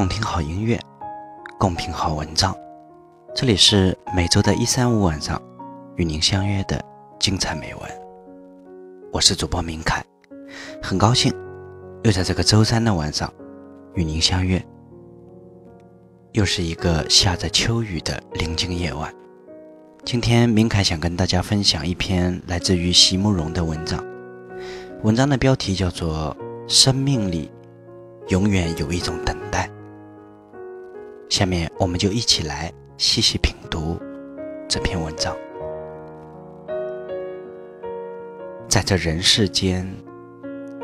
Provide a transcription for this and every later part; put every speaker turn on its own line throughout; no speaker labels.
共听好音乐，共品好文章。这里是每周的一三五晚上与您相约的精彩美文。我是主播明凯，很高兴又在这个周三的晚上与您相约。又是一个下着秋雨的宁静夜晚。今天明凯想跟大家分享一篇来自于席慕容的文章，文章的标题叫做《生命里永远有一种等待》。下面我们就一起来细细品读这篇文章。在这人世间，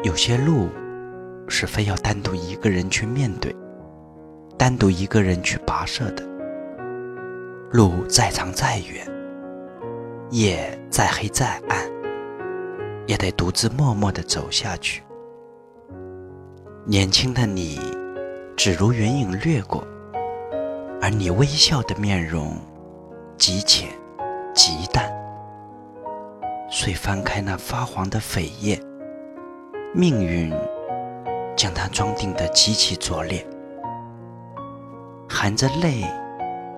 有些路是非要单独一个人去面对，单独一个人去跋涉的。路再长再远，夜再黑再暗，也得独自默默地走下去。年轻的你，只如云影掠过，而你微笑的面容极浅极淡。遂翻开那发黄的扉页，命运将它装订得极其拙劣，含着泪。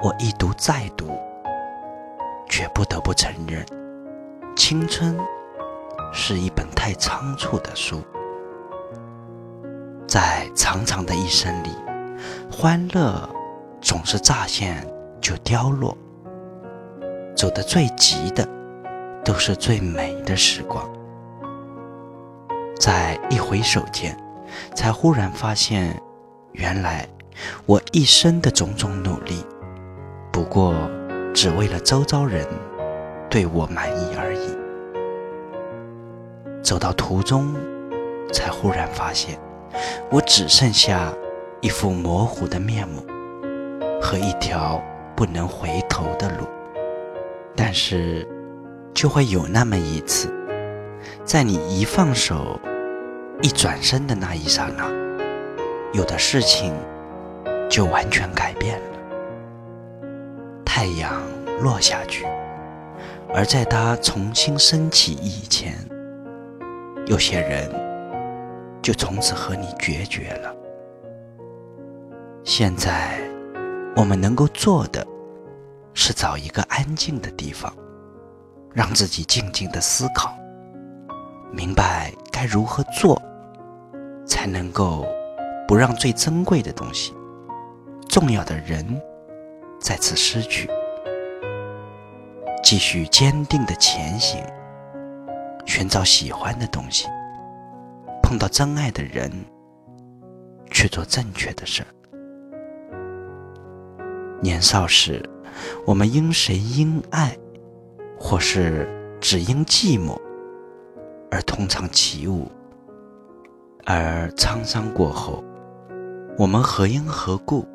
我一读再读，却不得不承认，青春是一本太仓促的书。在长长的一生里，欢乐总是乍现就凋落，走得最急的，都是最美的时光。在一回首间，才忽然发现，原来我一生的种种努力。不过，只为了周遭人对我满意而已。走到途中，才忽然发现，我只剩下一副模糊的面目和一条不能回头的路。但是，就会有那么一次，在你一放手、一转身的那一刹那，有的事情就完全改变了。太阳落下去，而在它重新升起以前，有些人就从此和你决绝了。现在，我们能够做的，是找一个安静的地方，让自己静静的思考，明白该如何做，才能够不让最珍贵的东西、重要的人。再次失去，继续坚定的前行，寻找喜欢的东西，碰到真爱的人，去做正确的事儿。年少时，我们因谁因爱，或是只因寂寞，而同唱起舞；而沧桑过后，我们何因何故，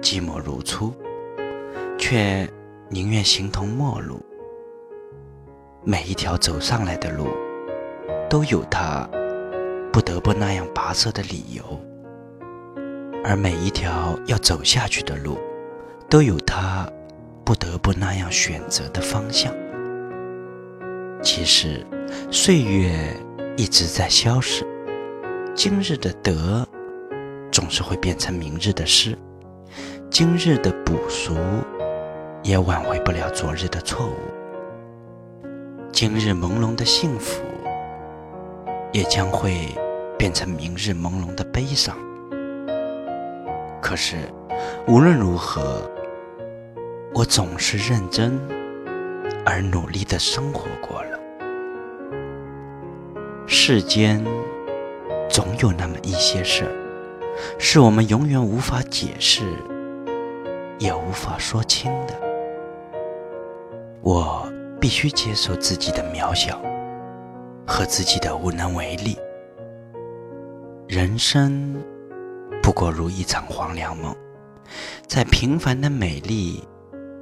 寂寞如初。却宁愿形同陌路。每一条走上来的路，都有它不得不那样跋涉的理由；而每一条要走下去的路，都有他不得不那样选择的方向。其实，岁月一直在消逝，今日的得，总是会变成明日的失；今日的补赎。也挽回不了昨日的错误，今日朦胧的幸福，也将会变成明日朦胧的悲伤。可是，无论如何，我总是认真而努力的生活过了。世间总有那么一些事儿，是我们永远无法解释，也无法说清的。我必须接受自己的渺小和自己的无能为力。人生不过如一场黄粱梦，在平凡的美丽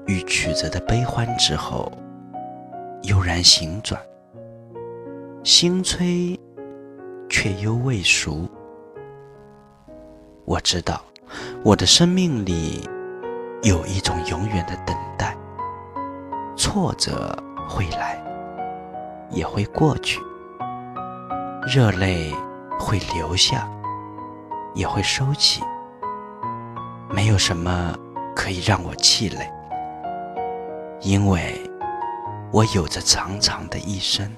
与曲折的悲欢之后，悠然醒转，心催却又未熟。我知道，我的生命里有一种永远的等待。挫折会来，也会过去；热泪会流下，也会收起；没有什么可以让我气馁，因为我有着长长的一生，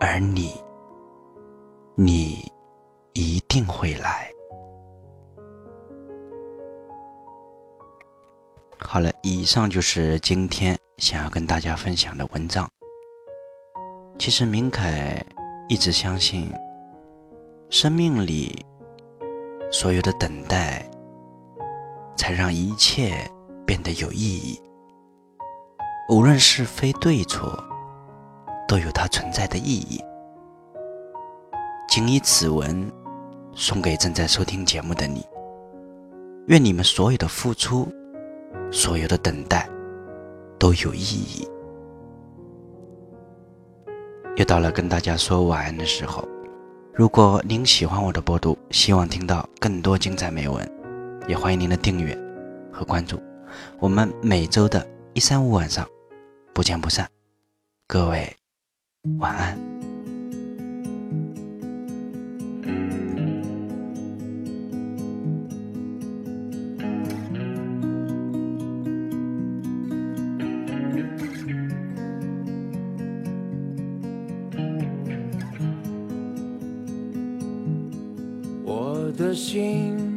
而你，你一定会来。好了，以上就是今天想要跟大家分享的文章。其实明凯一直相信，生命里所有的等待。才让一切变得有意义。无论是非对错，都有它存在的意义。谨以此文送给正在收听节目的你。愿你们所有的付出，所有的等待，都有意义。又到了跟大家说晚安的时候。如果您喜欢我的播读，希望听到更多精彩美文。也欢迎您的订阅和关注，我们每周的一三五晚上不见不散。各位晚安。
我的心。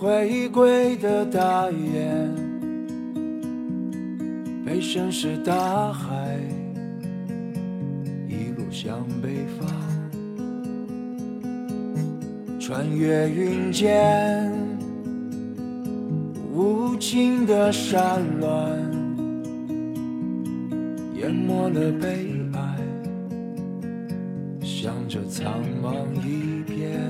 回归的大雁，被深是大海一路向北方，穿越云间无尽的山峦，淹没了悲哀，向着苍茫一片。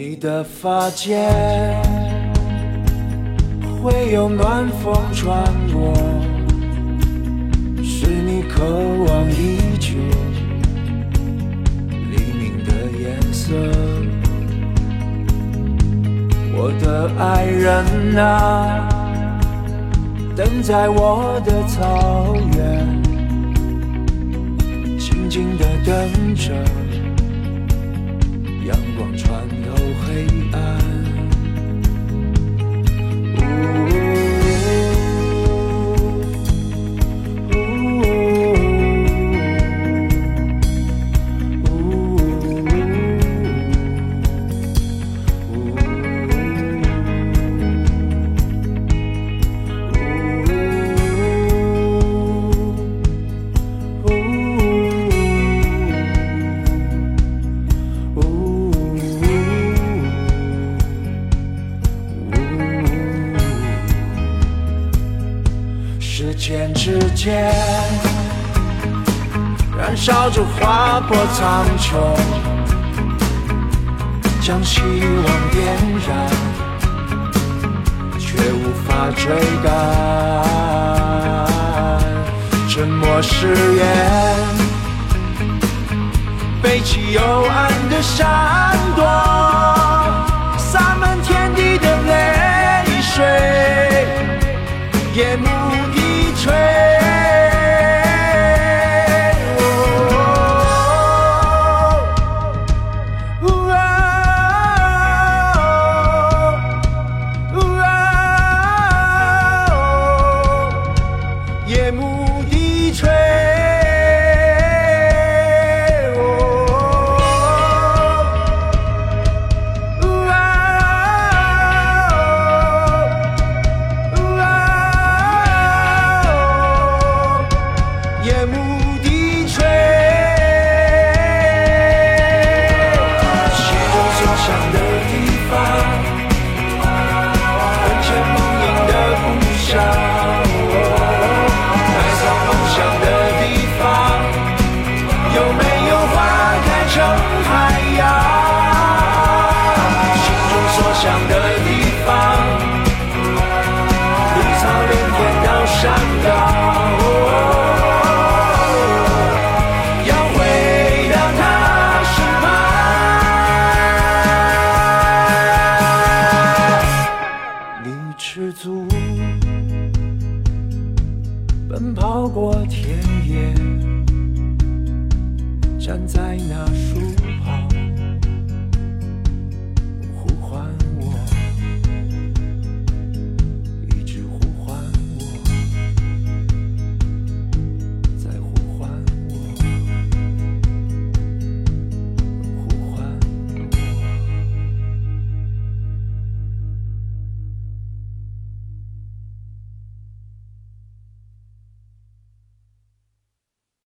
你的发间会有暖风穿过，是你渴望已久黎明的颜色。我的爱人啊，等在我的草原，静静的等着间之间，燃烧着划破苍穹，将希望点燃，却无法追赶。沉默誓言，背起幽暗的闪